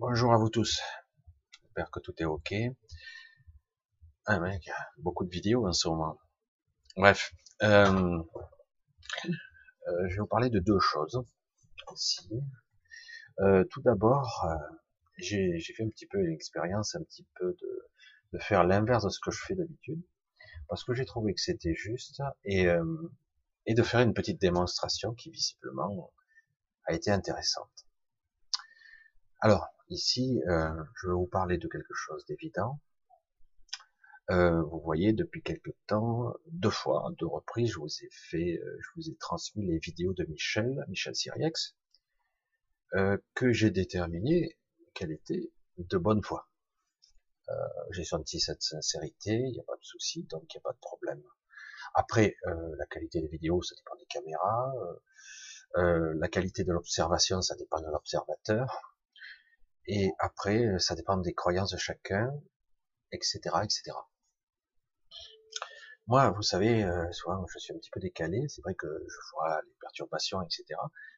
Bonjour à vous tous. J'espère que tout est ok. Ah mec, beaucoup de vidéos en ce moment. Bref, euh, euh, je vais vous parler de deux choses. Euh, tout d'abord, j'ai fait un petit peu l'expérience, un petit peu de, faire l'inverse de ce que je fais d'habitude, parce que j'ai trouvé que c'était juste, et, et de faire une petite démonstration qui visiblement a été intéressante. Alors, ici, euh, je vais vous parler de quelque chose d'évident. Euh, vous voyez, depuis quelque temps, deux fois, deux reprises, je vous ai fait, euh, je vous ai transmis les vidéos de Michel, Michel Siriex, euh, que j'ai déterminé qu'elle était de bonne foi. Euh, j'ai senti cette sincérité, il n'y a pas de souci, donc il n'y a pas de problème. Après, euh, la qualité des vidéos, ça dépend des caméras. la qualité de l'observation, ça dépend de l'observateur et après, euh, ça dépend des croyances de chacun, etc., etc. Moi, vous savez, euh, souvent, je suis un petit peu décalé. C'est vrai que je vois les perturbations, etc.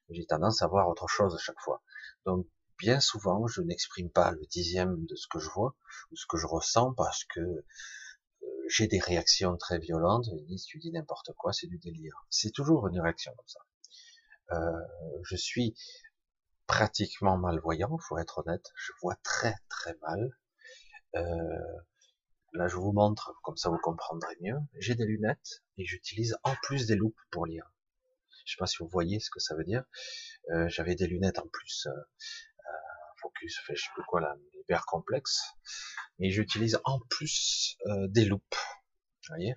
J'ai tendance à voir autre chose à chaque fois. Donc, bien souvent, je n'exprime pas le dixième de ce que je vois ou ce que je ressens parce que euh, j'ai des réactions très violentes. Ils disent, tu dis n'importe quoi, c'est du délire. C'est toujours une réaction comme ça. Euh, je suis pratiquement malvoyant, faut être honnête. Je vois très très mal. Euh, là, je vous montre, comme ça vous comprendrez mieux. J'ai des lunettes et j'utilise en plus des loupes pour lire. Je sais pas si vous voyez ce que ça veut dire. Euh, J'avais des lunettes en plus, euh, focus, je sais plus quoi là, hyper complexe. Et j'utilise en plus des loupes. Vous voyez?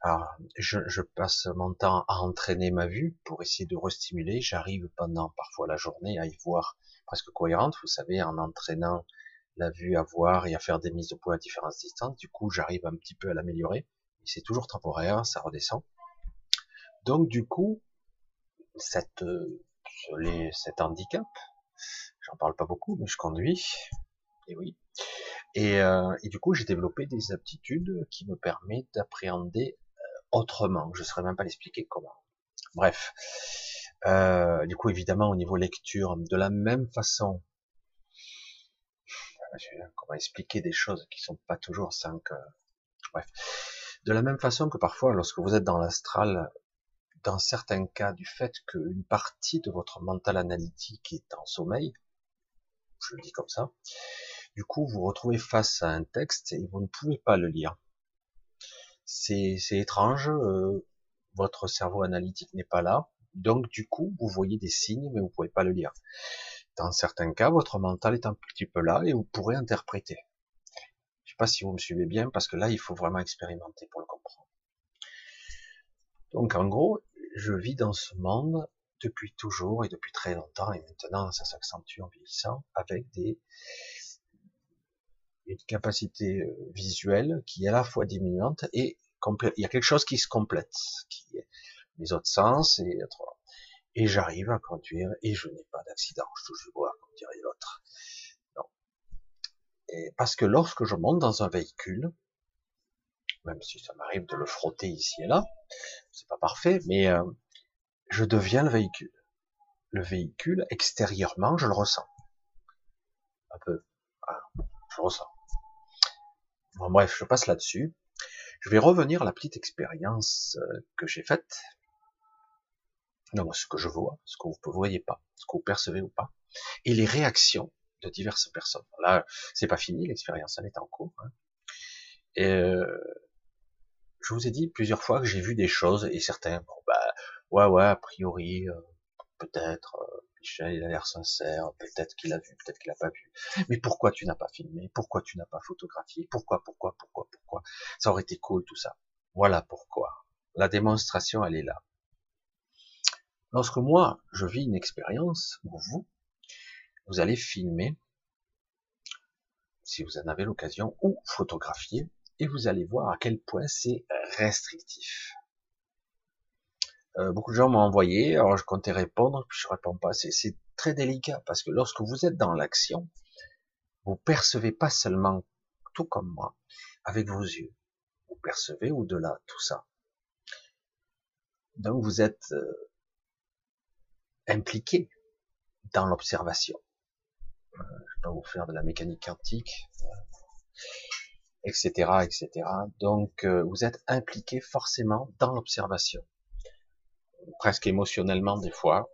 Alors, je, je, passe mon temps à entraîner ma vue pour essayer de restimuler. J'arrive pendant parfois la journée à y voir presque cohérente. Vous savez, en entraînant la vue à voir et à faire des mises au point à différentes distances. Du coup, j'arrive un petit peu à l'améliorer. C'est toujours temporaire, ça redescend. Donc, du coup, cette, les, cet handicap, j'en parle pas beaucoup, mais je conduis. Et oui. Et, euh, et du coup, j'ai développé des aptitudes qui me permettent d'appréhender autrement. Je ne saurais même pas l'expliquer comment. Bref. Euh, du coup, évidemment, au niveau lecture, de la même façon, comment expliquer des choses qui sont pas toujours simples. Bref. De la même façon que parfois, lorsque vous êtes dans l'astral, dans certains cas, du fait qu'une partie de votre mental analytique est en sommeil, je le dis comme ça, du coup, vous retrouvez face à un texte et vous ne pouvez pas le lire c'est étrange, euh, votre cerveau analytique n'est pas là, donc du coup, vous voyez des signes, mais vous pouvez pas le lire. Dans certains cas, votre mental est un petit peu là et vous pourrez interpréter. Je sais pas si vous me suivez bien, parce que là, il faut vraiment expérimenter pour le comprendre. Donc en gros, je vis dans ce monde depuis toujours et depuis très longtemps, et maintenant ça s'accentue en vieillissant, avec des, une capacité euh, visuelle qui est à la fois diminuante et il y a quelque chose qui se complète, qui est les autres sens et et j'arrive à conduire et je n'ai pas d'accident, je touche du bois, comme dirait l'autre. Non. Et parce que lorsque je monte dans un véhicule, même si ça m'arrive de le frotter ici et là, c'est pas parfait, mais euh, je deviens le véhicule. Le véhicule, extérieurement, je le ressens. Un peu. Voilà, je ressens. Bon, bref, je passe là-dessus. Je vais revenir à la petite expérience euh, que j'ai faite. Donc, ce que je vois, ce que vous ne voyez pas, ce que vous percevez ou pas, et les réactions de diverses personnes. Là, c'est pas fini, l'expérience, elle est en cours. Hein. Euh, je vous ai dit plusieurs fois que j'ai vu des choses, et certains, bon, bah, ouais, ouais, a priori, euh, peut-être, Michel, il a l'air sincère, peut-être qu'il a vu, peut-être qu'il n'a pas vu. Mais pourquoi tu n'as pas filmé? Pourquoi tu n'as pas photographié? Pourquoi, pourquoi, pourquoi, pourquoi? Ça aurait été cool tout ça. Voilà pourquoi. La démonstration, elle est là. Lorsque moi, je vis une expérience, ou vous, vous allez filmer, si vous en avez l'occasion, ou photographier, et vous allez voir à quel point c'est restrictif. Euh, beaucoup de gens m'ont envoyé, alors je comptais répondre, puis je réponds pas. C'est très délicat parce que lorsque vous êtes dans l'action, vous percevez pas seulement, tout comme moi, avec vos yeux. Vous percevez au-delà tout ça. Donc vous êtes euh, impliqué dans l'observation. je vais pas vous faire de la mécanique quantique, etc., etc. Donc, vous êtes impliqué forcément dans l'observation, presque émotionnellement des fois,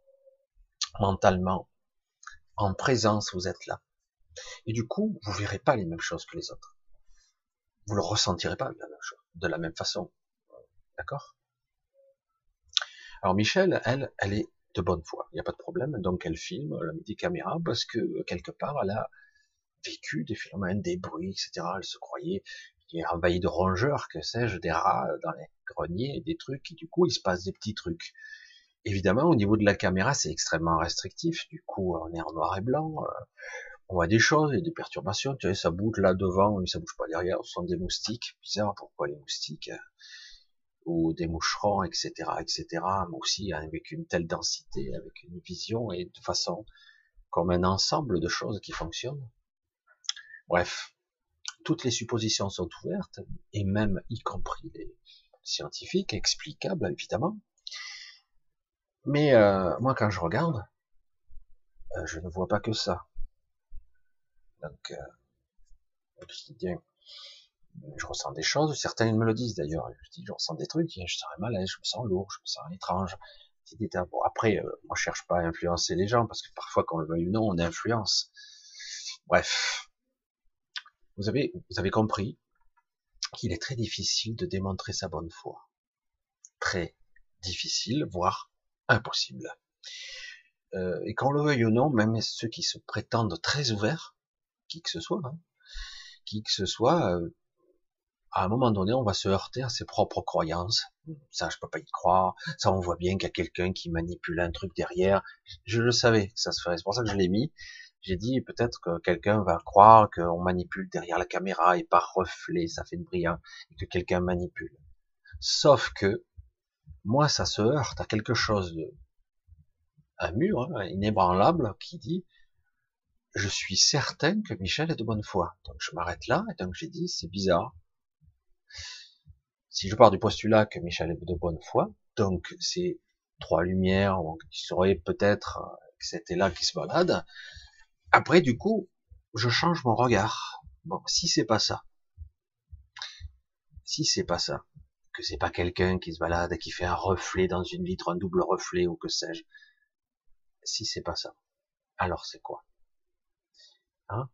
mentalement, en présence, vous êtes là. Et du coup, vous verrez pas les mêmes choses que les autres. Vous le ressentirez pas de la même, la façon. D'accord? Alors Michel, elle, elle est de bonne foi. Il n'y a pas de problème. Donc elle filme, elle a mis des caméras parce que quelque part, elle a vécu des phénomènes, des bruits, etc. Elle se croyait est envahi de rongeurs, que sais-je, des rats dans les greniers, des trucs, et du coup, il se passe des petits trucs. Évidemment, au niveau de la caméra, c'est extrêmement restrictif. Du coup, on est en noir et blanc. Euh, on voit des choses, a des perturbations. Tu vois, ça bouge là devant, mais ça bouge pas derrière. Ce sont des moustiques. Bizarre, pourquoi les moustiques euh, Ou des moucherons, etc., etc. Mais aussi avec une telle densité, avec une vision et de façon comme un ensemble de choses qui fonctionnent. Bref, toutes les suppositions sont ouvertes, et même y compris les scientifiques, explicables évidemment. Mais euh, moi, quand je regarde, euh, je ne vois pas que ça. Donc, euh, je ressens des choses. Certains me le disent d'ailleurs. Je dis, je ressens des trucs. Je sens malaise, je me sens lourd, je me sens étrange. Bon, après, euh, je cherche pas à influencer les gens parce que parfois, qu'on le veuille ou non, on influence. Bref, vous avez, vous avez compris qu'il est très difficile de démontrer sa bonne foi. Très difficile, voire impossible. Euh, et qu'on le veuille ou non, même ceux qui se prétendent très ouverts, qui que ce soit, hein, qui que ce soit, euh, à un moment donné, on va se heurter à ses propres croyances. Ça, je peux pas y croire. Ça, on voit bien qu'il y a quelqu'un qui manipule un truc derrière. Je le savais ça se ferait. C'est pour ça que je l'ai mis. J'ai dit peut-être que quelqu'un va croire qu'on manipule derrière la caméra et par reflet, ça fait de brillant, et que quelqu'un manipule. Sauf que moi, ça se heurte à quelque chose de un mur hein, inébranlable qui dit je suis certain que Michel est de bonne foi. Donc je m'arrête là et donc j'ai dit c'est bizarre. Si je pars du postulat que Michel est de bonne foi, donc c'est trois lumières qui seraient peut-être que c'était là qui se balade. Après du coup, je change mon regard. Bon, si c'est pas ça, si c'est pas ça, que c'est pas quelqu'un qui se balade, qui fait un reflet dans une vitre, un double reflet ou que sais-je. Si c'est pas ça, alors c'est quoi hein?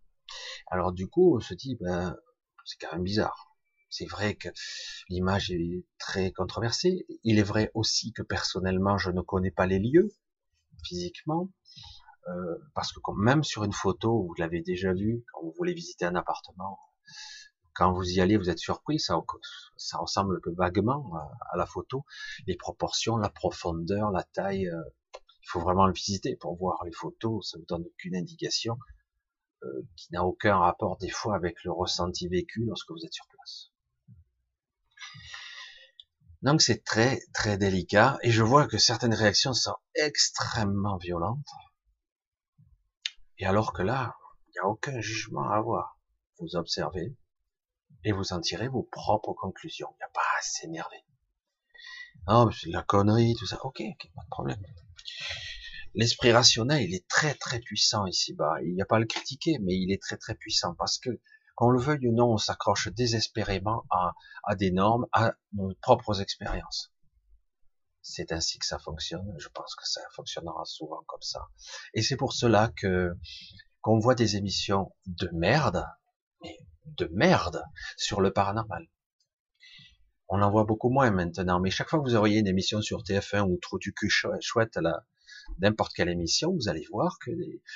Alors du coup, on se dit, ben, c'est quand même bizarre. C'est vrai que l'image est très controversée. Il est vrai aussi que personnellement, je ne connais pas les lieux physiquement, euh, parce que même sur une photo, vous l'avez déjà vu, quand vous voulez visiter un appartement, quand vous y allez, vous êtes surpris, ça, ça ressemble que vaguement à la photo. Les proportions, la profondeur, la taille, euh, il faut vraiment le visiter pour voir les photos, ça ne vous donne aucune indication euh, qui n'a aucun rapport des fois avec le ressenti vécu lorsque vous êtes sur place. Donc c'est très très délicat et je vois que certaines réactions sont extrêmement violentes. Et alors que là, il n'y a aucun jugement à avoir. Vous observez, et vous en tirez vos propres conclusions. Il n'y a pas à s'énerver. Non, c'est de la connerie, tout ça. Ok, pas de problème. L'esprit rationnel, il est très très puissant ici-bas. Il n'y a pas à le critiquer, mais il est très très puissant parce que, qu'on le veuille ou non, on s'accroche désespérément à des normes, à nos propres expériences. C'est ainsi que ça fonctionne. Je pense que ça fonctionnera souvent comme ça. Et c'est pour cela que qu'on voit des émissions de merde, mais de merde sur le paranormal. On en voit beaucoup moins maintenant, mais chaque fois que vous auriez une émission sur TF1 ou trop du cul chouette là, n'importe quelle émission, vous allez voir que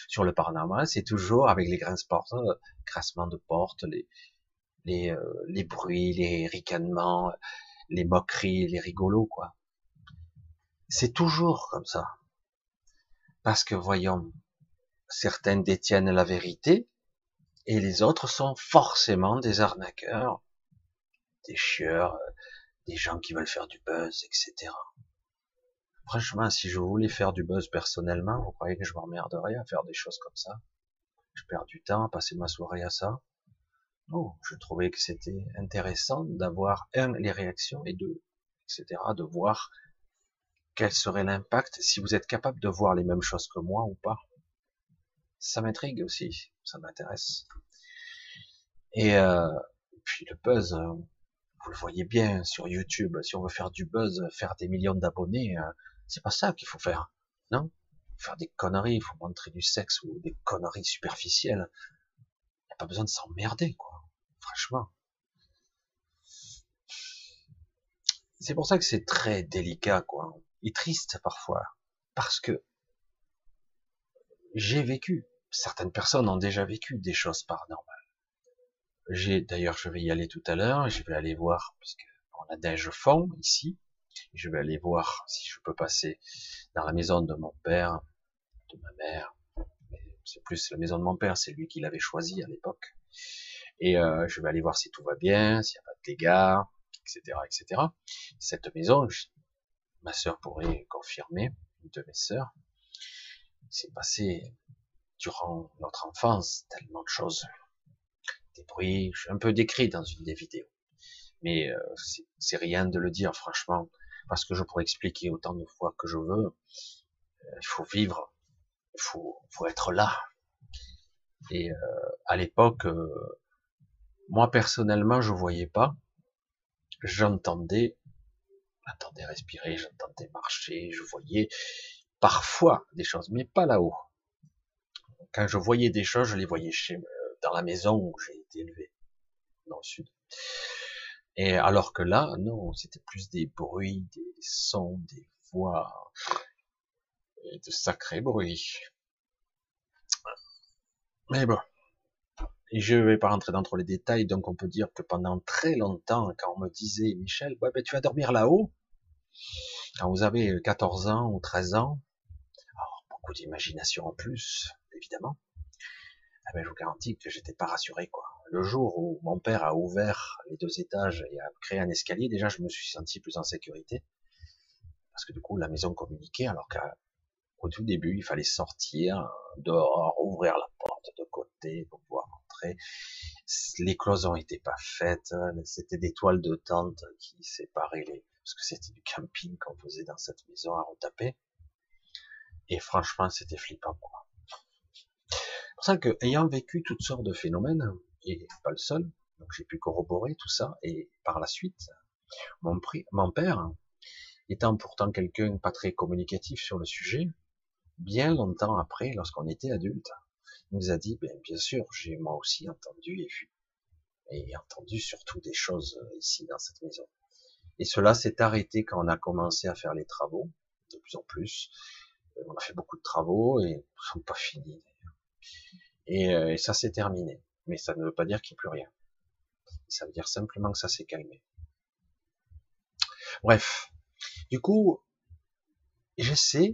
sur le paranormal, c'est toujours avec les portes, euh, de portes, les, les, euh, les bruits, les ricanements, les moqueries, les rigolos, quoi. C'est toujours comme ça. Parce que voyons, certaines détiennent la vérité, et les autres sont forcément des arnaqueurs, des chieurs, des gens qui veulent faire du buzz, etc. Franchement, si je voulais faire du buzz personnellement, vous croyez que je m'emmerderais à faire des choses comme ça? Je perds du temps à passer ma soirée à ça? Non, je trouvais que c'était intéressant d'avoir, un, les réactions, et deux, etc., de voir quel serait l'impact si vous êtes capable de voir les mêmes choses que moi ou pas? Ça m'intrigue aussi, ça m'intéresse. Et euh, puis le buzz, euh, vous le voyez bien sur YouTube, si on veut faire du buzz, faire des millions d'abonnés, euh, c'est pas ça qu'il faut faire, non? Faire des conneries, il faut montrer du sexe ou des conneries superficielles. Il n'y a pas besoin de s'emmerder, quoi. Franchement. C'est pour ça que c'est très délicat, quoi. Triste parfois. Parce que j'ai vécu, certaines personnes ont déjà vécu des choses paranormales. J'ai, d'ailleurs, je vais y aller tout à l'heure, je vais aller voir, puisque on la neige fond ici, je vais aller voir si je peux passer dans la maison de mon père, de ma mère, c'est plus la maison de mon père, c'est lui qui l'avait choisi à l'époque. Et euh, je vais aller voir si tout va bien, s'il n'y a pas de dégâts, etc., etc. Cette maison, ma sœur pourrait confirmer, une de mes sœurs, s'est passé durant notre enfance tellement de choses, des bruits, un peu décrit dans une des vidéos, mais euh, c'est rien de le dire franchement, parce que je pourrais expliquer autant de fois que je veux. Euh, il faut vivre, il faut, être là. Et euh, à l'époque, moi personnellement, je voyais pas, j'entendais, j'entendais respirer, j'entendais marcher, je voyais parfois des choses, mais pas là-haut. Quand je voyais des choses, je les voyais chez, dans la maison où j'ai été élevé, dans le sud. Et alors que là, non, c'était plus des bruits, des sons, des voix, et de sacrés bruits. Mais bon. Je vais pas rentrer dans trop les détails, donc on peut dire que pendant très longtemps, quand on me disait, Michel, ouais, ben, tu vas dormir là-haut, quand vous avez 14 ans ou 13 ans, alors beaucoup d'imagination en plus, évidemment, ah ben, je vous garantis que j'étais pas rassuré, quoi. Le jour où mon père a ouvert les deux étages et a créé un escalier, déjà, je me suis senti plus en sécurité. Parce que du coup, la maison communiquait, alors qu'au tout début, il fallait sortir dehors, ouvrir la porte de côté pour pouvoir entrer. Les cloisons n'étaient pas faites, c'était des toiles de tente qui séparaient les, parce que c'était du camping qu'on faisait dans cette maison à retaper. Et franchement, c'était flippant, quoi pour ça que, ayant vécu toutes sortes de phénomènes, et pas le seul, donc j'ai pu corroborer tout ça, et par la suite, mon père, étant pourtant quelqu'un pas très communicatif sur le sujet, bien longtemps après, lorsqu'on était adulte, il nous a dit, ben, bien sûr, j'ai moi aussi entendu et vu, et entendu surtout des choses euh, ici dans cette maison. Et cela s'est arrêté quand on a commencé à faire les travaux, de plus en plus. Euh, on a fait beaucoup de travaux et ils sont pas finis euh, et, ça s'est terminé. Mais ça ne veut pas dire qu'il n'y a plus rien. Ça veut dire simplement que ça s'est calmé. Bref. Du coup, j'essaie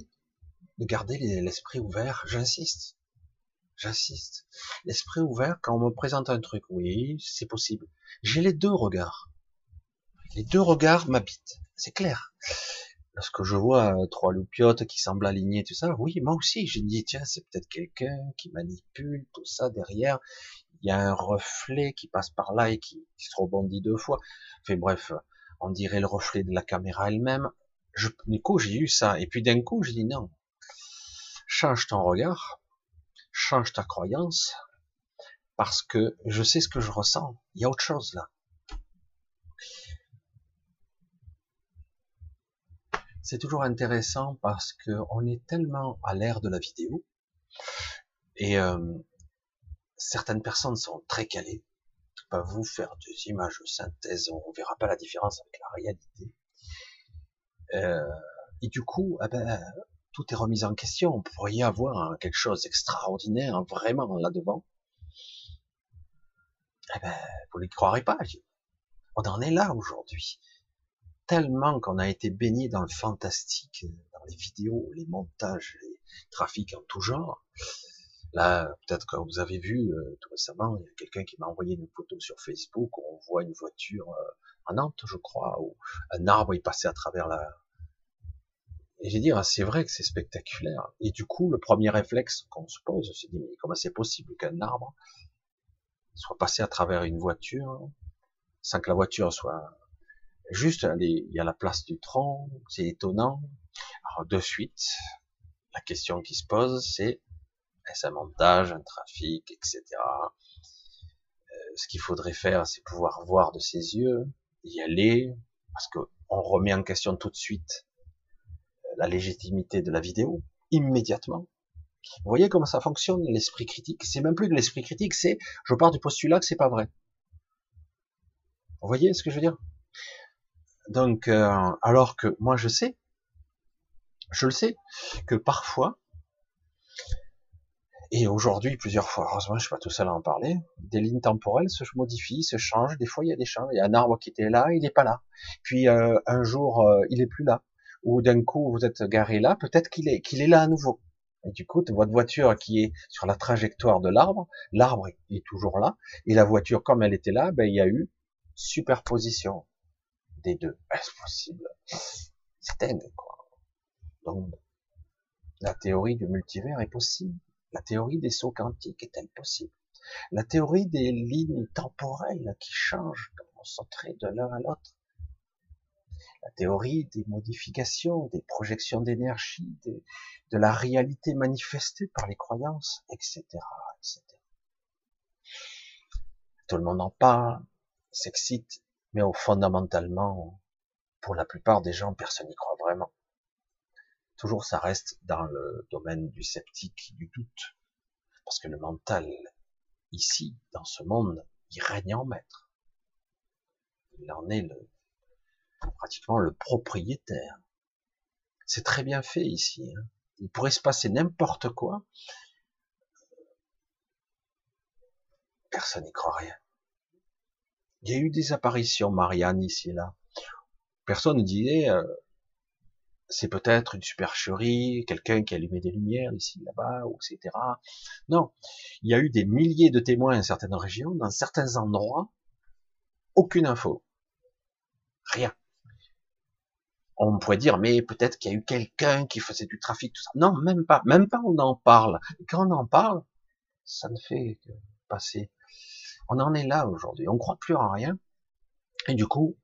de garder l'esprit ouvert. J'insiste. J'insiste. L'esprit ouvert, quand on me présente un truc, oui, c'est possible. J'ai les deux regards. Les deux regards m'habitent. C'est clair lorsque je vois euh, trois loupiotes qui semblent alignées, tout ça, oui, moi aussi, je dis, tiens, c'est peut-être quelqu'un qui manipule tout ça derrière. Il y a un reflet qui passe par là et qui, se rebondit deux fois. Enfin bref, on dirait le reflet de la caméra elle-même. Du coup, j'ai eu ça. Et puis d'un coup, j'ai dit non. Change ton regard. Change ta croyance. Parce que je sais ce que je ressens. Il y a autre chose là. c'est toujours intéressant parce que on est tellement à l'ère de la vidéo et euh, certaines personnes sont très calées, peuvent vous faire des images de synthèse, on verra pas la différence avec la réalité. Euh, et du coup, eh ben, tout est remis en question. On pourrait y avoir quelque chose d'extraordinaire vraiment là-devant. Eh ben, vous ne croirez pas. On en est là aujourd'hui tellement qu'on a été baigné dans le fantastique, dans les vidéos, les montages, les trafics en tout genre. Là, peut-être que vous avez vu euh, tout récemment, il y a quelqu'un qui m'a envoyé une photo sur Facebook où on voit une voiture euh, à Nantes, je crois, où un arbre est passé à travers la. Et j'ai dit, ah, c'est vrai que c'est spectaculaire. Et du coup, le premier réflexe qu'on se pose, c'est dit, mais comment c'est possible qu'un arbre soit passé à travers une voiture sans que la voiture soit Juste, il y a la place du tronc, c'est étonnant. Alors de suite, la question qui se pose, c'est Est-ce un montage, un trafic, etc. Euh, ce qu'il faudrait faire, c'est pouvoir voir de ses yeux, y aller, parce que on remet en question tout de suite la légitimité de la vidéo, immédiatement. Vous voyez comment ça fonctionne, l'esprit critique? C'est même plus de l'esprit critique, c'est je pars du postulat que c'est pas vrai. Vous voyez ce que je veux dire? Donc, euh, alors que moi je sais, je le sais, que parfois, et aujourd'hui plusieurs fois, heureusement je suis pas tout seul à en parler, des lignes temporelles se modifient, se changent, des fois il y a des changes, il y a un arbre qui était là, il n'est pas là, puis euh, un jour euh, il est plus là, ou d'un coup vous êtes garé là, peut-être qu'il est, qu'il est là à nouveau. Et du coup, votre voiture qui est sur la trajectoire de l'arbre, l'arbre est toujours là, et la voiture, comme elle était là, ben, il y a eu superposition des deux. Est-ce possible C'est dingue, quoi. Donc, la théorie du multivers est possible. La théorie des sauts quantiques est-elle possible? La théorie des lignes temporelles qui changent on sauteraient de l'un à l'autre la théorie des modifications, des projections d'énergie, de, la réalité manifestée par les croyances, etc., etc. Tout le monde en parle, s'excite, mais au fondamentalement, pour la plupart des gens, personne n'y croit vraiment. Toujours, ça reste dans le domaine du sceptique, du doute, parce que le mental, ici, dans ce monde, il règne en maître. Il en est le, pratiquement le propriétaire. C'est très bien fait ici. Hein. Il pourrait se passer n'importe quoi. Personne n'y croit rien. Il y a eu des apparitions Marianne ici et là. Personne ne disait euh, c'est peut-être une supercherie, quelqu'un qui allumait des lumières ici, là-bas, etc. Non, il y a eu des milliers de témoins dans certaines régions, dans certains endroits, aucune info, rien on pourrait dire, mais peut-être qu'il y a eu quelqu'un qui faisait du trafic, tout ça. Non, même pas, même pas on en parle. quand on en parle, ça ne fait que passer. On en est là aujourd'hui. On croit plus en rien. Et du coup,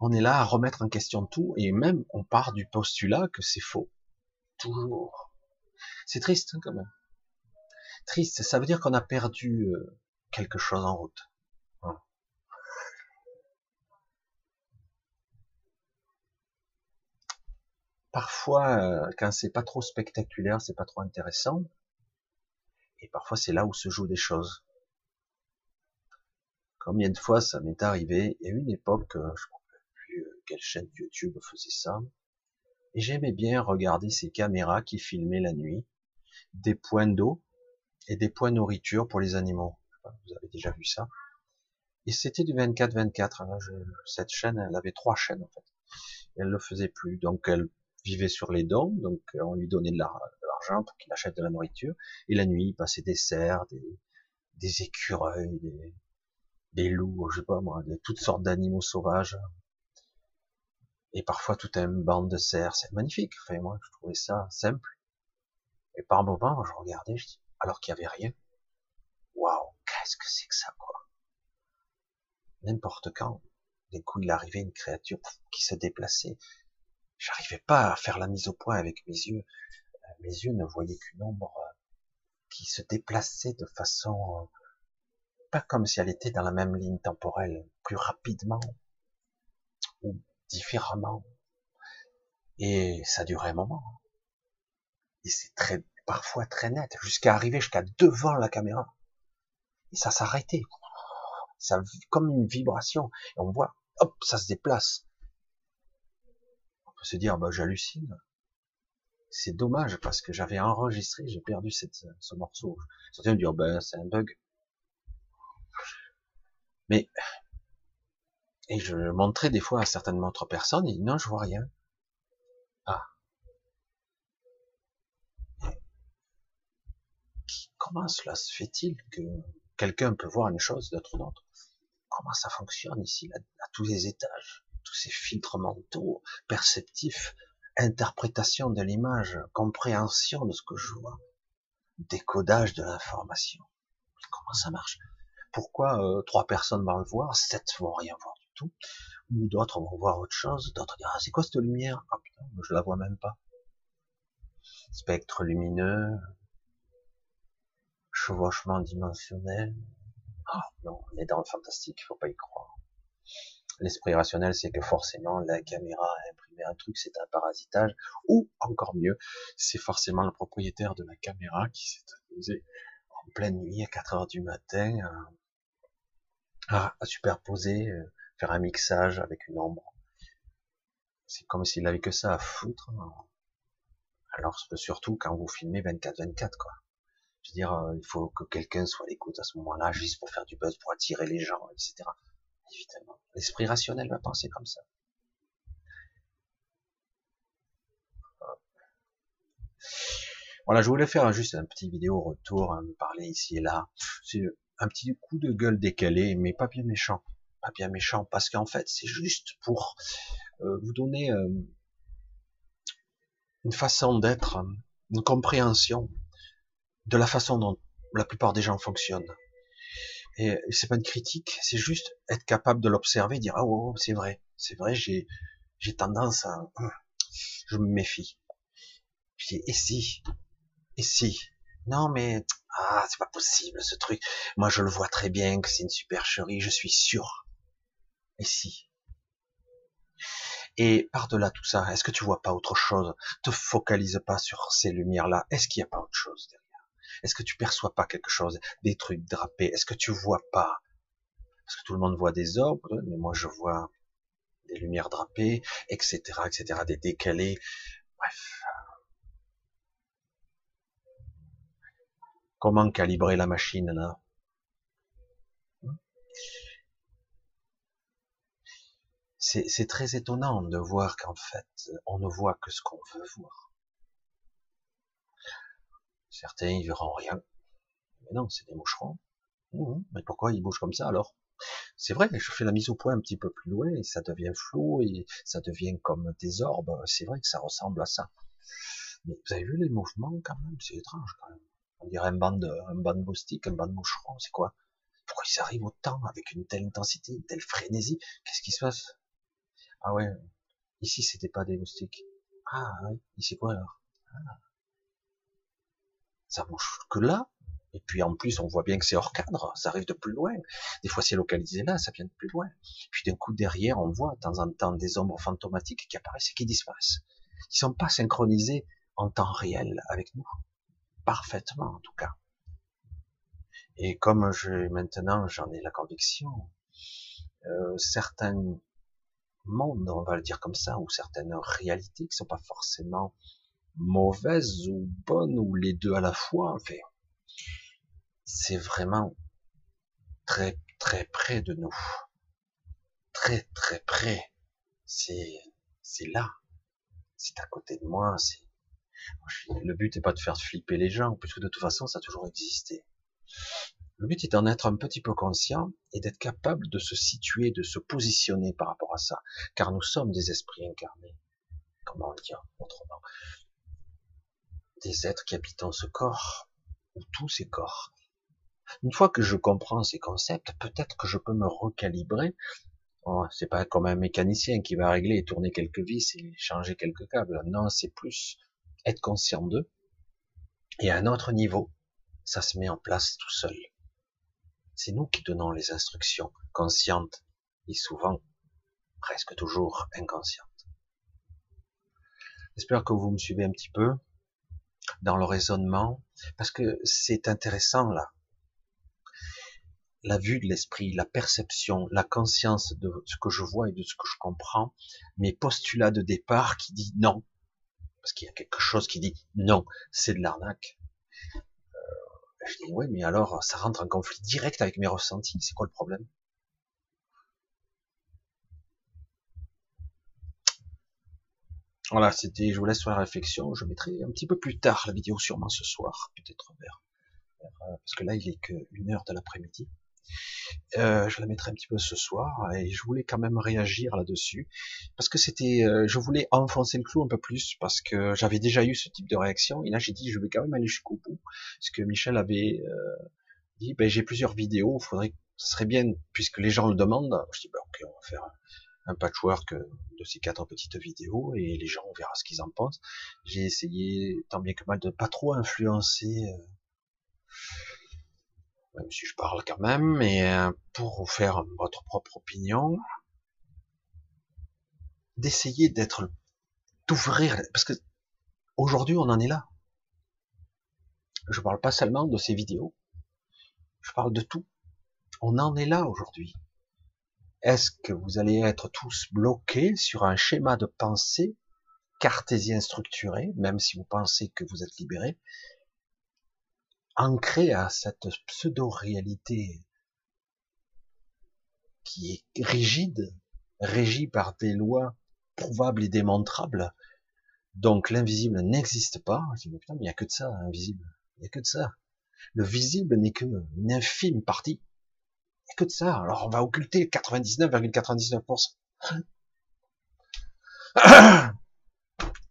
on est là à remettre en question tout. Et même, on part du postulat que c'est faux. Toujours. C'est triste, hein, quand même. Triste. Ça veut dire qu'on a perdu euh, quelque chose en route. Parfois, euh, quand c'est pas trop spectaculaire, c'est pas trop intéressant. Et parfois, c'est là où se jouent des choses. Combien de fois ça m'est arrivé Il y a une époque, euh, je ne sais plus euh, quelle chaîne YouTube faisait ça, et j'aimais bien regarder ces caméras qui filmaient la nuit des points d'eau et des points nourriture pour les animaux. Vous avez déjà vu ça Et c'était du 24-24. Hein, cette chaîne, elle avait trois chaînes en fait. elle le faisait plus, donc elle vivait sur les dents, donc euh, on lui donnait de l'argent pour qu'il achète de la nourriture. Et la nuit, il passait des cerfs, des, écureuils, des, loups, je sais pas moi, toutes sortes d'animaux sauvages. Et parfois toute une bande de cerfs, c'est magnifique. Enfin, moi, je trouvais ça simple. Et par moment, je regardais, je dis, alors qu'il y avait rien. Waouh, qu'est-ce que c'est que ça, quoi? N'importe quand, d'un coup, il arrivait une créature qui se déplaçait, J'arrivais pas à faire la mise au point avec mes yeux. Euh, mes yeux ne voyaient qu'une ombre euh, qui se déplaçait de façon euh, pas comme si elle était dans la même ligne temporelle, plus rapidement ou différemment. Et ça durait un moment. Et c'est très, parfois très net, jusqu'à arriver jusqu'à devant la caméra. Et ça s'arrêtait. Comme une vibration. Et on voit, hop, ça se déplace se dire, bah, j'hallucine. C'est dommage parce que j'avais enregistré, j'ai perdu cette, ce morceau. Certains me dire, ben, c'est un bug. Mais, et je montrais des fois à certaines autres personnes, et non, je vois rien. Ah. Comment cela se fait-il que quelqu'un peut voir une chose, d'autre d'autre Comment ça fonctionne ici, à tous les étages? Tous ces filtres mentaux, perceptifs, interprétation de l'image, compréhension de ce que je vois, décodage de l'information. Comment ça marche? Pourquoi euh, trois personnes vont le voir, sept vont rien voir du tout, ou d'autres vont voir autre chose, d'autres disent ah c'est quoi cette lumière? Ah putain, je la vois même pas. Spectre lumineux, chevauchement dimensionnel. Ah non, on est dans le fantastique, il faut pas y croire. L'esprit rationnel, c'est que forcément la caméra a imprimé un truc, c'est un parasitage, ou encore mieux, c'est forcément le propriétaire de la caméra qui s'est amusé en pleine nuit à 4 heures du matin à, superposer, euh, faire un mixage avec une ombre. C'est comme s'il avait que ça à foutre. Alors surtout quand vous filmez 24-24 quoi. Je veux dire, euh, il faut que quelqu'un soit à l'écoute à ce moment-là, juste pour faire du buzz, pour attirer les gens, etc. Évidemment. L'esprit rationnel va penser comme ça. Voilà, je voulais faire juste un petit vidéo retour, hein, me parler ici et là. C'est un petit coup de gueule décalé, mais pas bien méchant. Pas bien méchant, parce qu'en fait, c'est juste pour euh, vous donner euh, une façon d'être, une compréhension de la façon dont la plupart des gens fonctionnent. Et c'est pas une critique, c'est juste être capable de l'observer, dire ah oh, c'est vrai, c'est vrai, j'ai j'ai tendance à je me méfie. Et si et si? Non mais ah c'est pas possible ce truc. Moi je le vois très bien que c'est une supercherie, je suis sûr. Et si? Et par-delà tout ça, est-ce que tu vois pas autre chose? Te focalise pas sur ces lumières-là. Est-ce qu'il n'y a pas autre chose est-ce que tu perçois pas quelque chose, des trucs drapés? Est-ce que tu vois pas? Parce que tout le monde voit des orbes, mais moi je vois des lumières drapées, etc., etc., des décalés. Bref. Comment calibrer la machine là? C'est très étonnant de voir qu'en fait, on ne voit que ce qu'on veut voir. Certains, ils verront rien. Mais non, c'est des moucherons. Mmh, mais pourquoi ils bougent comme ça alors? C'est vrai, je fais la mise au point un petit peu plus loin et ça devient flou et ça devient comme des orbes. C'est vrai que ça ressemble à ça. Mais vous avez vu les mouvements quand même? C'est étrange quand même. On dirait un banc de, un banc de moustiques, un banc de moucherons. C'est quoi? Pourquoi ils arrivent autant avec une telle intensité, une telle frénésie? Qu'est-ce qui se passe? Ah ouais, ici c'était pas des moustiques. Ah oui, ici quoi alors? Ah ça bouge que là. Et puis en plus, on voit bien que c'est hors cadre, ça arrive de plus loin. Des fois, c'est localisé là, ça vient de plus loin. Puis d'un coup, derrière, on voit de temps en temps des ombres fantomatiques qui apparaissent et qui disparaissent. Qui sont pas synchronisés en temps réel avec nous. Parfaitement, en tout cas. Et comme je, maintenant, j'en ai la conviction, euh, certains mondes, on va le dire comme ça, ou certaines réalités qui sont pas forcément mauvaise ou bonne ou les deux à la fois. Enfin, c'est vraiment très très près de nous, très très près. C'est c'est là, c'est à côté de moi. C'est le but n'est pas de faire flipper les gens, puisque de toute façon ça a toujours existé. Le but est d'en être un petit peu conscient et d'être capable de se situer, de se positionner par rapport à ça, car nous sommes des esprits incarnés. Comment le dire autrement? Des êtres qui habitent ce corps, ou tous ces corps. Une fois que je comprends ces concepts, peut-être que je peux me recalibrer. Oh, c'est pas comme un mécanicien qui va régler et tourner quelques vis et changer quelques câbles. Non, c'est plus être conscient d'eux. Et à un autre niveau, ça se met en place tout seul. C'est nous qui donnons les instructions conscientes et souvent, presque toujours inconscientes. J'espère que vous me suivez un petit peu dans le raisonnement, parce que c'est intéressant là. La vue de l'esprit, la perception, la conscience de ce que je vois et de ce que je comprends, mes postulats de départ qui dit non, parce qu'il y a quelque chose qui dit non, c'est de l'arnaque. Euh, je dis oui, mais alors ça rentre en conflit direct avec mes ressentis, c'est quoi le problème? Voilà, c'était, je vous laisse sur la réflexion. Je mettrai un petit peu plus tard la vidéo, sûrement ce soir, peut-être vers, parce que là il est que une heure de l'après-midi. Euh, je la mettrai un petit peu ce soir et je voulais quand même réagir là-dessus parce que c'était, euh, je voulais enfoncer le clou un peu plus parce que j'avais déjà eu ce type de réaction et là j'ai dit je vais quand même aller jusqu'au bout parce que Michel avait euh, dit ben j'ai plusieurs vidéos, faudrait, ce serait bien puisque les gens le demandent. Je dis ben ok on va faire un patchwork de ces quatre petites vidéos et les gens on verra ce qu'ils en pensent. J'ai essayé tant bien que mal de pas trop influencer euh, même si je parle quand même, mais euh, pour vous faire votre propre opinion, d'essayer d'être, d'ouvrir, parce que aujourd'hui on en est là. Je parle pas seulement de ces vidéos, je parle de tout. On en est là aujourd'hui. Est-ce que vous allez être tous bloqués sur un schéma de pensée cartésien structuré, même si vous pensez que vous êtes libéré, ancré à cette pseudo-réalité qui est rigide, régie par des lois prouvables et démontrables? Donc l'invisible n'existe pas. Mais il n'y a que de ça, invisible. Il n'y a que de ça. Le visible n'est qu'une infime partie. Il n'y a que de ça. Alors on va occulter 99,99%.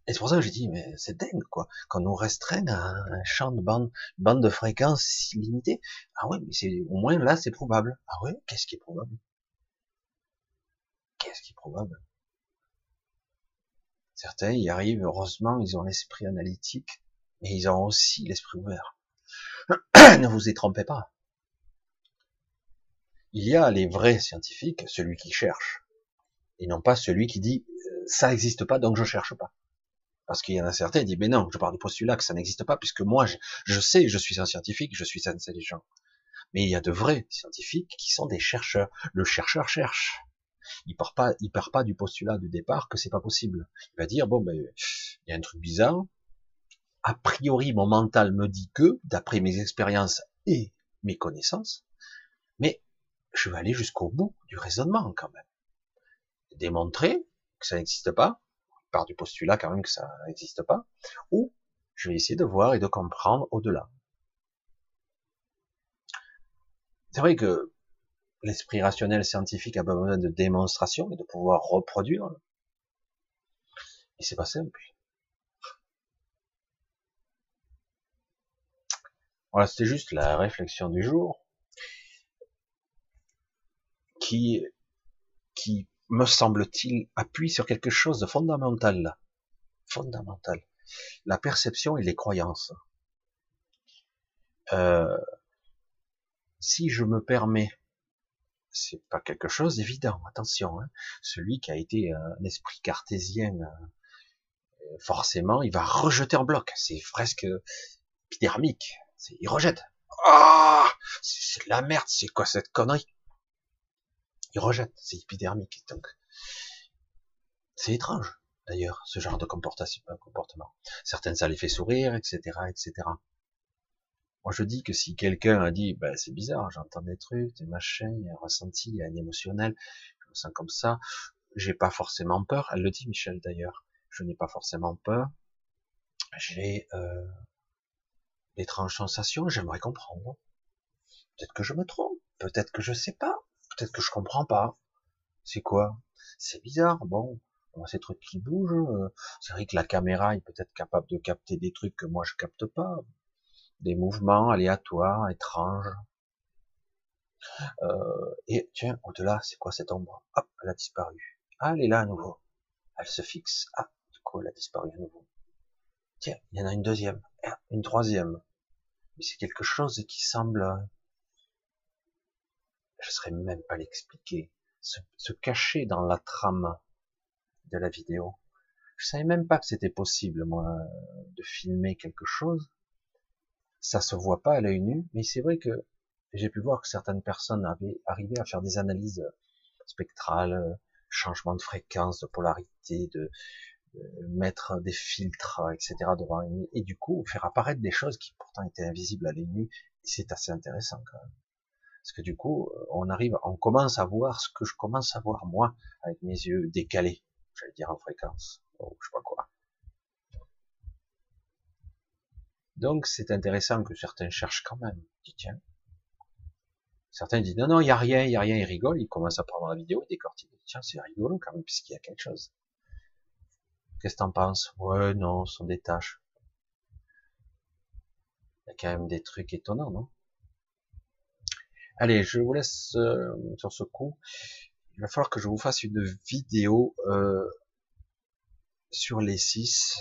Et c'est pour ça que j'ai dit, mais c'est dingue, quoi. Quand nous restreigne à un champ de bande, bande de fréquence limitée. Ah ouais, mais c'est, au moins là, c'est probable. Ah ouais, qu'est-ce qui est probable? Qu'est-ce qui est probable? Certains y arrivent, heureusement, ils ont l'esprit analytique, mais ils ont aussi l'esprit ouvert. ne vous y trompez pas. Il y a les vrais scientifiques, celui qui cherche, et non pas celui qui dit, euh, ça n'existe pas, donc je cherche pas. Parce qu'il y en a certains qui disent, mais non, je pars du postulat que ça n'existe pas, puisque moi, je, sais, je suis un scientifique, je suis intelligent. Mais il y a de vrais scientifiques qui sont des chercheurs. Le chercheur cherche. Il part pas, il part pas du postulat du départ que c'est pas possible. Il va dire, bon, ben, il y a un truc bizarre. A priori, mon mental me dit que, d'après mes expériences et mes connaissances, je vais aller jusqu'au bout du raisonnement quand même. Démontrer que ça n'existe pas, du postulat quand même que ça n'existe pas, ou je vais essayer de voir et de comprendre au-delà. C'est vrai que l'esprit rationnel scientifique a besoin de démonstration et de pouvoir reproduire. Et c'est pas simple. Voilà, c'était juste la réflexion du jour qui, qui me semble-t-il, appuie sur quelque chose de fondamental. Fondamental. La perception et les croyances. Euh, si je me permets, c'est pas quelque chose d'évident, attention, hein, celui qui a été un esprit cartésien, euh, forcément, il va rejeter en bloc. C'est presque épidermique. Il rejette. Ah, c'est de la merde. C'est quoi cette connerie? Il rejette, c'est épidermique. Donc, c'est étrange, d'ailleurs, ce genre de comportement. Certaines, ça les fait sourire, etc., etc. Moi, je dis que si quelqu'un a dit, ben, c'est bizarre, j'entends des trucs, des machins, il y a un ressenti, il y a un émotionnel, je me sens comme ça, j'ai pas forcément peur. Elle le dit, Michel, d'ailleurs. Je n'ai pas forcément peur. J'ai, euh, d'étranges sensations, j'aimerais comprendre. Peut-être que je me trompe, peut-être que je sais pas. Peut-être que je comprends pas. C'est quoi? C'est bizarre. Bon, ces trucs qui bougent. Euh, c'est vrai que la caméra est peut-être capable de capter des trucs que moi je capte pas. Des mouvements aléatoires, étranges. Euh, et tiens, au-delà, c'est quoi cette ombre? Hop, elle a disparu. Ah, elle est là à nouveau. Elle se fixe. Ah, du coup, elle a disparu à nouveau. Tiens, il y en a une deuxième, ah, une troisième. Mais c'est quelque chose qui semble je ne saurais même pas l'expliquer, se, cacher dans la trame de la vidéo. Je savais même pas que c'était possible, moi, de filmer quelque chose. Ça se voit pas à l'œil nu, mais c'est vrai que j'ai pu voir que certaines personnes avaient arrivé à faire des analyses spectrales, changement de fréquence, de polarité, de, mettre des filtres, etc. devant et du coup faire apparaître des choses qui pourtant étaient invisibles à l'œil nu. C'est assez intéressant quand même. Parce que du coup, euh, on arrive, on commence à voir ce que je commence à voir moi, avec mes yeux décalés, j'allais dire en fréquence, ou je sais pas quoi. Donc c'est intéressant que certains cherchent quand même. tiens. Certains disent non, non, il y a rien, il y a rien, ils rigolent, ils commencent à prendre la vidéo et décortiquer. Tiens, c'est rigolo quand même, puisqu'il y a quelque chose. Qu'est-ce que t'en penses? Ouais, non, ce sont des tâches. Il y a quand même des trucs étonnants, non? Allez, je vous laisse euh, sur ce coup. Il va falloir que je vous fasse une vidéo euh, sur les 6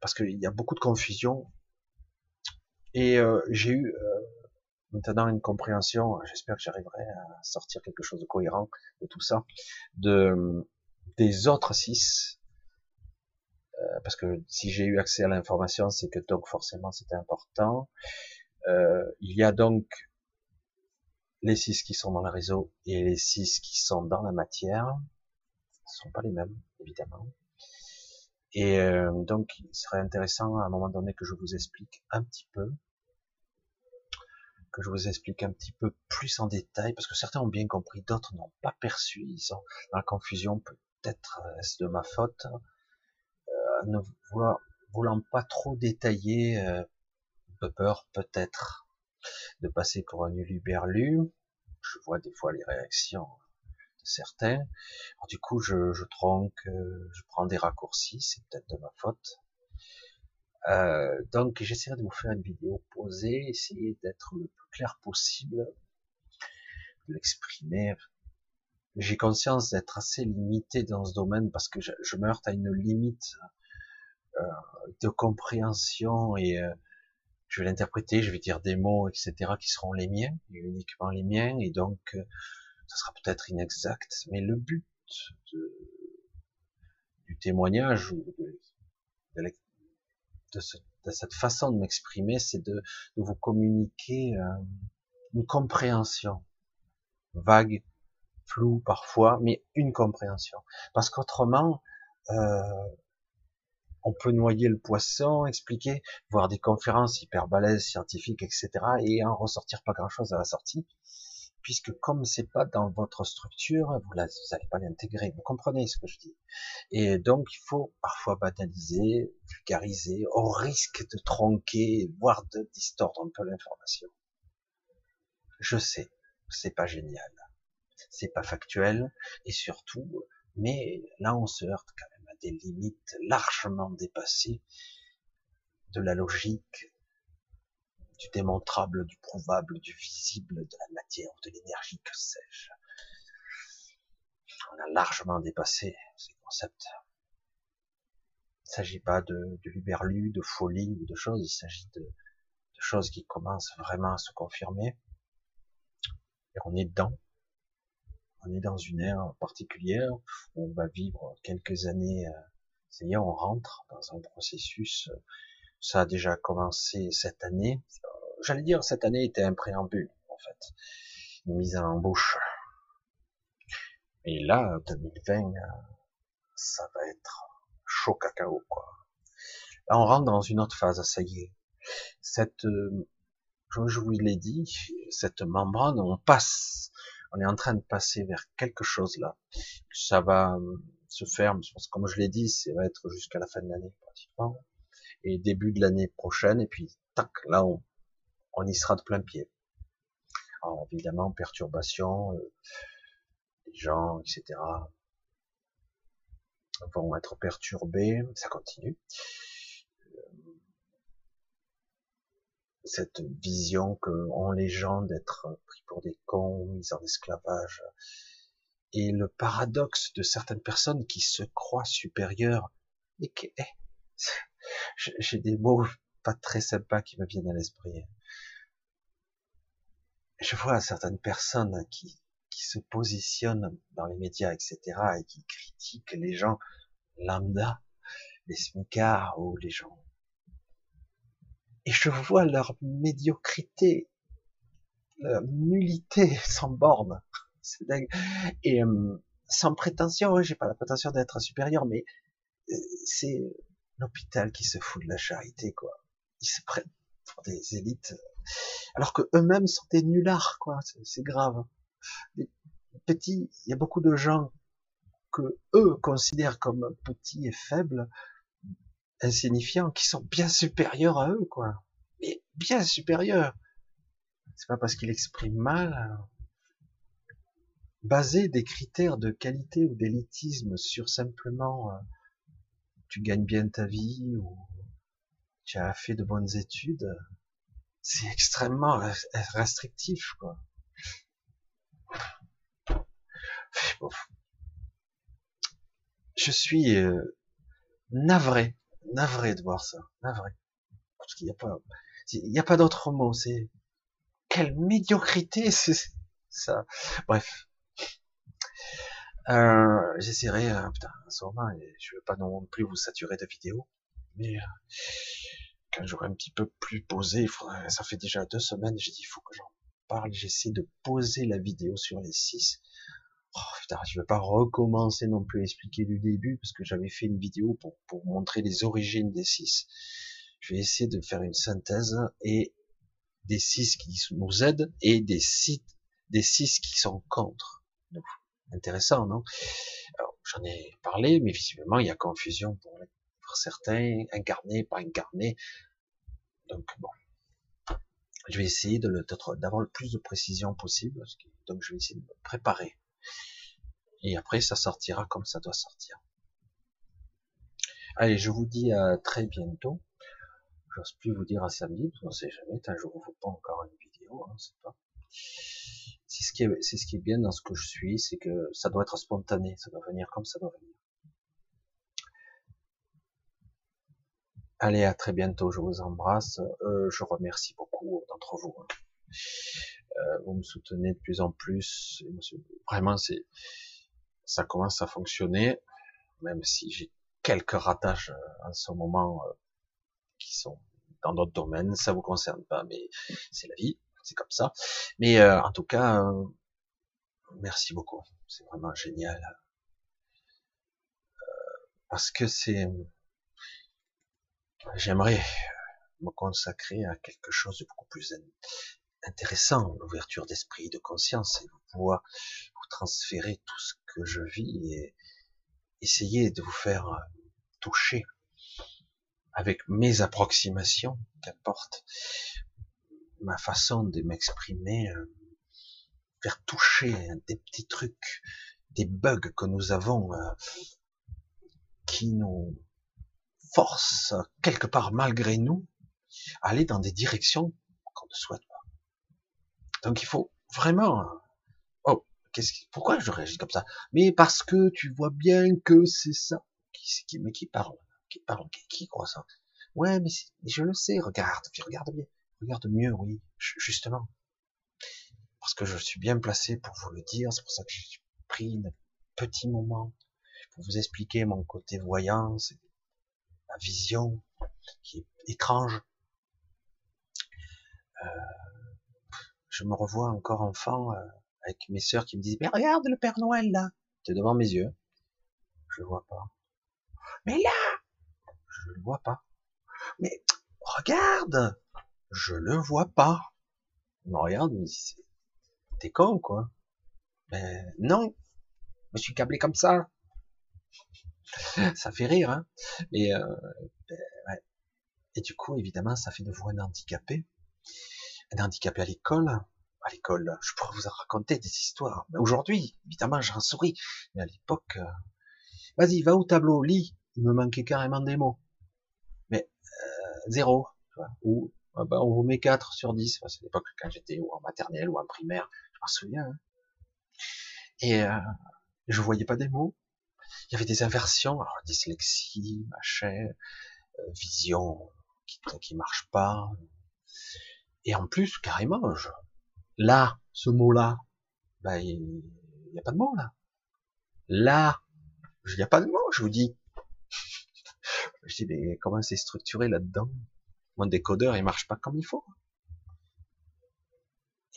parce qu'il y a beaucoup de confusion et euh, j'ai eu maintenant une compréhension, j'espère que j'arriverai à sortir quelque chose de cohérent de tout ça, de des autres six, euh, parce que si j'ai eu accès à l'information, c'est que donc forcément c'était important. Euh, il y a donc les six qui sont dans le réseau et les six qui sont dans la matière. Ce sont pas les mêmes, évidemment. Et euh, donc, il serait intéressant à un moment donné que je vous explique un petit peu, que je vous explique un petit peu plus en détail, parce que certains ont bien compris, d'autres n'ont pas perçu, ils sont dans la confusion, peut-être est-ce de ma faute, euh, ne voulant, pas trop détailler, euh, peu peur peut-être de passer pour un uluberlu. Je vois des fois les réactions de certains. Du coup, je, je tronque, euh, je prends des raccourcis, c'est peut-être de ma faute. Euh, donc, j'essaierai de vous faire une vidéo posée, essayer d'être le plus clair possible, de l'exprimer. J'ai conscience d'être assez limité dans ce domaine parce que je, je me heurte à une limite euh, de compréhension et euh, je vais l'interpréter, je vais dire des mots, etc., qui seront les miens, et uniquement les miens, et donc euh, ça sera peut-être inexact, mais le but de, du témoignage ou de, de, de, ce, de cette façon de m'exprimer, c'est de, vous communiquer euh, une compréhension vague, floue parfois, mais une compréhension. Parce qu'autrement, euh, on peut noyer le poisson, expliquer, voir des conférences hyper balèzes, scientifiques, etc., et en ressortir pas grand-chose à la sortie, puisque comme c'est pas dans votre structure, vous n'allez pas l'intégrer. Vous comprenez ce que je dis Et donc, il faut parfois banaliser, vulgariser, au risque de tronquer, voire de distordre un peu l'information. Je sais, c'est pas génial, c'est pas factuel, et surtout, mais là, on se heurte quand même des limites largement dépassées de la logique, du démontrable, du prouvable, du visible, de la matière, de l'énergie, que sais-je. On a largement dépassé ces concepts. Il ne s'agit pas de, liberlu, de folie ou de choses, il s'agit de, de choses qui commencent vraiment à se confirmer. Et on est dedans on est dans une ère particulière, où on va vivre quelques années, y est, on rentre dans un processus, ça a déjà commencé cette année, j'allais dire cette année était un préambule, en fait, une mise en bouche. Et là, 2020, ça va être chaud cacao, quoi. Là, on rentre dans une autre phase, ça y est. Cette, comme je vous l'ai dit, cette membrane, on passe on est en train de passer vers quelque chose là. Ça va euh, se faire, comme je l'ai dit, ça va être jusqu'à la fin de l'année pratiquement, et début de l'année prochaine, et puis tac, là on, on y sera de plein pied. Alors évidemment, perturbation, euh, les gens, etc. vont être perturbés, ça continue. Cette vision que ont les gens d'être pris pour des cons, mis en esclavage, et le paradoxe de certaines personnes qui se croient supérieures et qui, eh, j'ai des mots pas très sympas qui me viennent à l'esprit. Je vois certaines personnes qui, qui se positionnent dans les médias, etc., et qui critiquent les gens lambda, les smicards ou les gens et je vois leur médiocrité, leur nullité sans borne. C'est. Et euh, sans prétention, j'ai pas la prétention d'être supérieur, mais euh, c'est l'hôpital qui se fout de la charité, quoi. Ils se prennent pour des élites, alors que eux-mêmes sont des nullards, quoi. C'est grave. Des petits, il y a beaucoup de gens que eux considèrent comme petits et faibles, insignifiants qui sont bien supérieurs à eux, quoi. Mais bien supérieurs. C'est pas parce qu'ils expriment mal. Baser des critères de qualité ou d'élitisme sur simplement euh, tu gagnes bien ta vie ou tu as fait de bonnes études, c'est extrêmement restrictif, quoi. Je suis euh, navré navré de voir ça, navré. Pas, il n'y a pas d'autre mot, c'est quelle médiocrité, c'est ça. Bref. Euh, j'essaierai, euh, putain, ce moment, je veux pas non plus vous saturer de vidéos, mais euh, quand j'aurai un petit peu plus posé, ça fait déjà deux semaines, j'ai dit, il faut que j'en parle, j'essaie de poser la vidéo sur les six. Oh, putain, je vais pas recommencer non plus à expliquer du début, parce que j'avais fait une vidéo pour, pour montrer les origines des six. Je vais essayer de faire une synthèse et des six qui nous aident et des six, des six qui sont contre. intéressant, non? J'en ai parlé, mais visiblement il y a confusion pour, certains, incarnés, pas incarnés. Donc bon, je vais essayer d'avoir le plus de précision possible. Donc je vais essayer de me préparer. Et après ça sortira comme ça doit sortir. Allez, je vous dis à très bientôt. J'ose plus vous dire à samedi, parce qu'on sait jamais, un jour vous pas encore une vidéo, hein, c'est pas. C'est ce qui est, c'est ce qui est bien dans ce que je suis, c'est que ça doit être spontané, ça doit venir comme ça doit venir. Allez, à très bientôt, je vous embrasse. Euh, je remercie beaucoup d'entre vous. Hein. Euh, vous me soutenez de plus en plus. Vraiment, c'est, ça commence à fonctionner, même si j'ai quelques ratages euh, en ce moment qui sont dans d'autres domaines, ça vous concerne pas, mais c'est la vie, c'est comme ça. Mais euh, en tout cas, euh, merci beaucoup, c'est vraiment génial. Euh, parce que c'est, j'aimerais me consacrer à quelque chose de beaucoup plus intéressant, l'ouverture d'esprit, de conscience, et pouvoir vous transférer tout ce que je vis et essayer de vous faire toucher avec mes approximations, qu'importe, ma façon de m'exprimer, euh, faire toucher des petits trucs, des bugs que nous avons, euh, qui nous forcent quelque part malgré nous à aller dans des directions qu'on ne souhaite pas. Donc il faut vraiment, oh, qu'est-ce pourquoi je réagis comme ça? Mais parce que tu vois bien que c'est ça. Qui, qui, mais qui parle qui parle, qui, croit ça? Ouais, mais je le sais, regarde, regarde bien, regarde mieux, oui, justement. Parce que je suis bien placé pour vous le dire, c'est pour ça que j'ai pris un petit moment pour vous expliquer mon côté voyant, ma vision qui est étrange. Euh, je me revois encore enfant euh, avec mes sœurs qui me disent mais regarde le Père Noël là, c'est devant mes yeux, je le vois pas. Mais là, je le vois pas. Mais regarde, je le vois pas. Il me regarde, il me dit, t'es con quoi Ben non, je suis câblé comme ça. ça fait rire, hein Mais euh, ben. Et du coup, évidemment, ça fait de vous un handicapé, un handicapé à l'école. À l'école, je pourrais vous raconter des histoires. Mais aujourd'hui, évidemment, j'en souris. Mais à l'époque, euh, vas-y, va au tableau, lis. Il me manquait carrément des mots zéro, ou ah bah, on vous met 4 sur 10, c'est l'époque quand j'étais ou en maternelle ou en primaire, je m'en souviens. Hein. Et euh, je voyais pas des mots. Il y avait des inversions, alors dyslexie, machin, euh, vision qui, qui marche pas. Et en plus, carrément, je, là, ce mot-là, bah, il n'y a pas de mot là. Là, il n'y a pas de mot, je vous dis. Je dis, mais comment c'est structuré là-dedans? Mon décodeur, il marche pas comme il faut.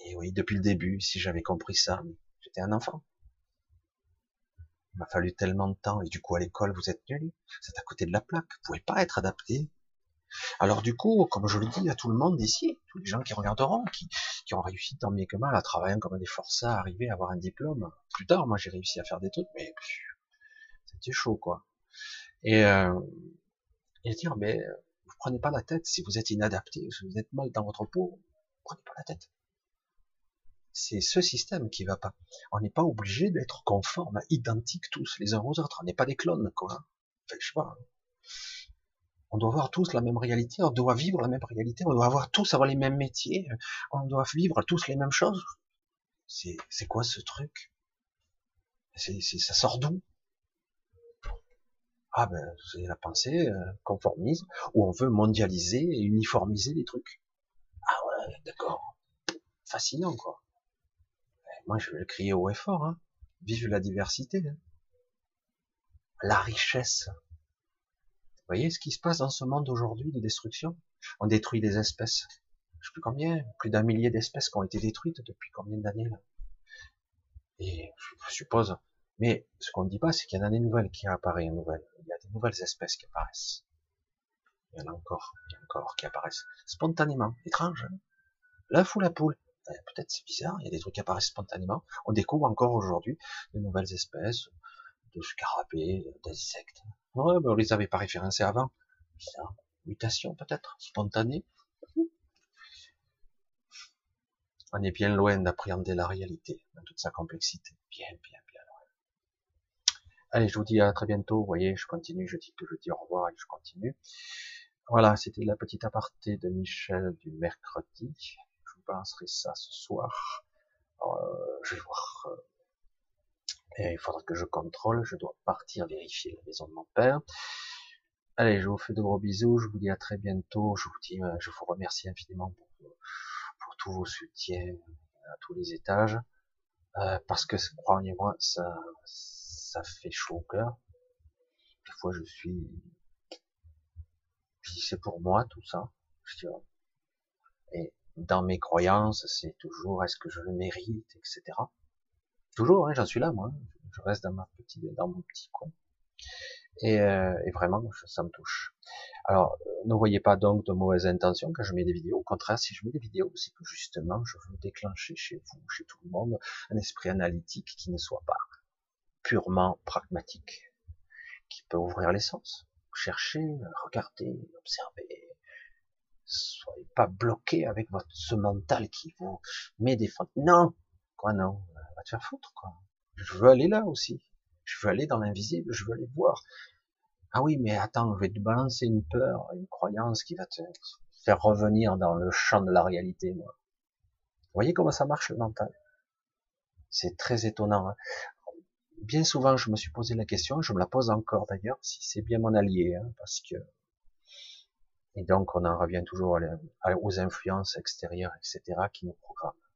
Et oui, depuis le début, si j'avais compris ça, j'étais un enfant. Il m'a fallu tellement de temps, et du coup, à l'école, vous êtes nuls. Vous êtes à côté de la plaque. Vous pouvez pas être adapté. Alors du coup, comme je le dis à tout le monde ici, tous les gens qui regarderont, qui, ont réussi tant bien que mal à travailler comme des forçats, à arriver à avoir un diplôme. Plus tard, moi j'ai réussi à faire des trucs, mais c'était chaud quoi. Et, euh, et dire, mais vous prenez pas la tête si vous êtes inadapté, si vous êtes mal dans votre peau, prenez pas la tête. C'est ce système qui va pas. On n'est pas obligé d'être conforme, identiques tous les uns aux autres. On n'est pas des clones, quoi. Enfin, je sais. On doit avoir tous la même réalité, on doit vivre la même réalité, on doit avoir tous avoir les mêmes métiers, on doit vivre tous les mêmes choses. C'est, quoi ce truc? C'est, ça sort d'où? ah ben c'est la pensée euh, conformisme où on veut mondialiser et uniformiser les trucs. Ah ouais, d'accord. fascinant, quoi. moi, je vais le crier haut et fort, hein. Vive la diversité, hein. la richesse. Vous voyez ce qui se passe dans ce monde aujourd'hui de destruction? On détruit des espèces. Je sais plus combien, plus d'un millier d'espèces qui ont été détruites depuis combien d'années là. Et je suppose, mais ce qu'on ne dit pas, c'est qu'il y en a des nouvelles qui apparaissent, nouvelles. Il y a des nouvelles espèces qui apparaissent. Il y en a encore, il y en a encore qui apparaissent spontanément. Étrange. Hein? L'œuf ou la poule ben, Peut-être c'est bizarre, il y a des trucs qui apparaissent spontanément. On découvre encore aujourd'hui de nouvelles espèces de scarabées, d'insectes. Ouais, mais on les avait pas référencés avant. Mutation peut-être, spontanée. On est bien loin d'appréhender la réalité dans toute sa complexité. Bien, bien, bien loin. Allez, je vous dis à très bientôt. Vous voyez, je continue, je dis que je dis au revoir et je continue. Voilà, c'était la petite aparté de Michel du mercredi. Je vous balancerai ça ce soir. Euh, je vais voir. Euh, et il faudra que je contrôle. Je dois partir vérifier la maison de mon père. Allez, je vous fais de gros bisous. Je vous dis à très bientôt. Je vous dis, euh, je vous remercie infiniment pour, pour tous vos soutiens à tous les étages. parce que croyez-moi, ça, ça fait chaud au cœur. Des fois, je suis je c'est pour moi tout ça. Et dans mes croyances, c'est toujours est-ce que je le mérite, etc. Toujours, hein, j'en suis là, moi. Je reste dans ma petite, dans mon petit coin. Et, euh, et vraiment, ça me touche. Alors, ne voyez pas donc de mauvaises intentions quand je mets des vidéos. Au contraire, si je mets des vidéos, c'est que justement, je veux déclencher chez vous, chez tout le monde, un esprit analytique qui ne soit pas purement pragmatique, qui peut ouvrir les sens cherchez, regardez, observez. Soyez pas bloqué avec votre, ce mental qui vous met des fentes. Non! Quoi, non? Je veux aller là aussi. Je veux aller dans l'invisible, je veux aller voir. Ah oui, mais attends, je vais te balancer une peur, une croyance qui va te faire revenir dans le champ de la réalité, moi. Vous voyez comment ça marche le mental? C'est très étonnant. Hein bien souvent, je me suis posé la question, je me la pose encore d'ailleurs, si c'est bien mon allié, hein, parce que et donc on en revient toujours aux influences extérieures, etc., qui nous programment.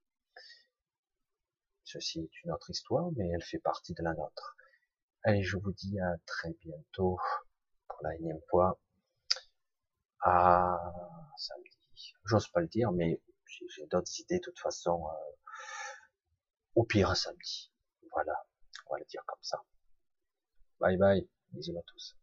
Ceci est une autre histoire, mais elle fait partie de la nôtre. Allez, je vous dis à très bientôt pour la énième fois. À samedi. J'ose pas le dire, mais j'ai d'autres idées de toute façon. Euh, au pire, samedi. Voilà. On va le dire comme ça. Bye bye. Bisous à tous.